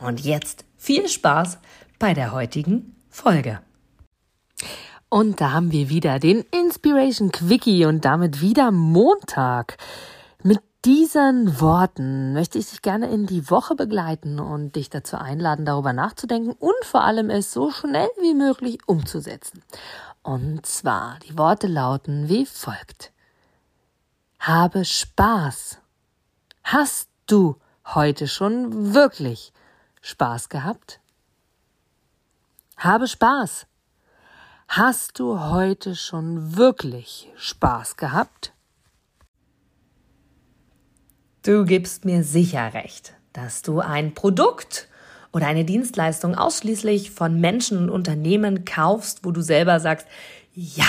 Und jetzt viel Spaß bei der heutigen Folge. Und da haben wir wieder den Inspiration Quickie und damit wieder Montag. Mit diesen Worten möchte ich dich gerne in die Woche begleiten und dich dazu einladen, darüber nachzudenken und vor allem es so schnell wie möglich umzusetzen. Und zwar, die Worte lauten wie folgt. Habe Spaß. Hast du heute schon wirklich Spaß gehabt? Habe Spaß. Hast du heute schon wirklich Spaß gehabt? Du gibst mir sicher recht, dass du ein Produkt oder eine Dienstleistung ausschließlich von Menschen und Unternehmen kaufst, wo du selber sagst, ja,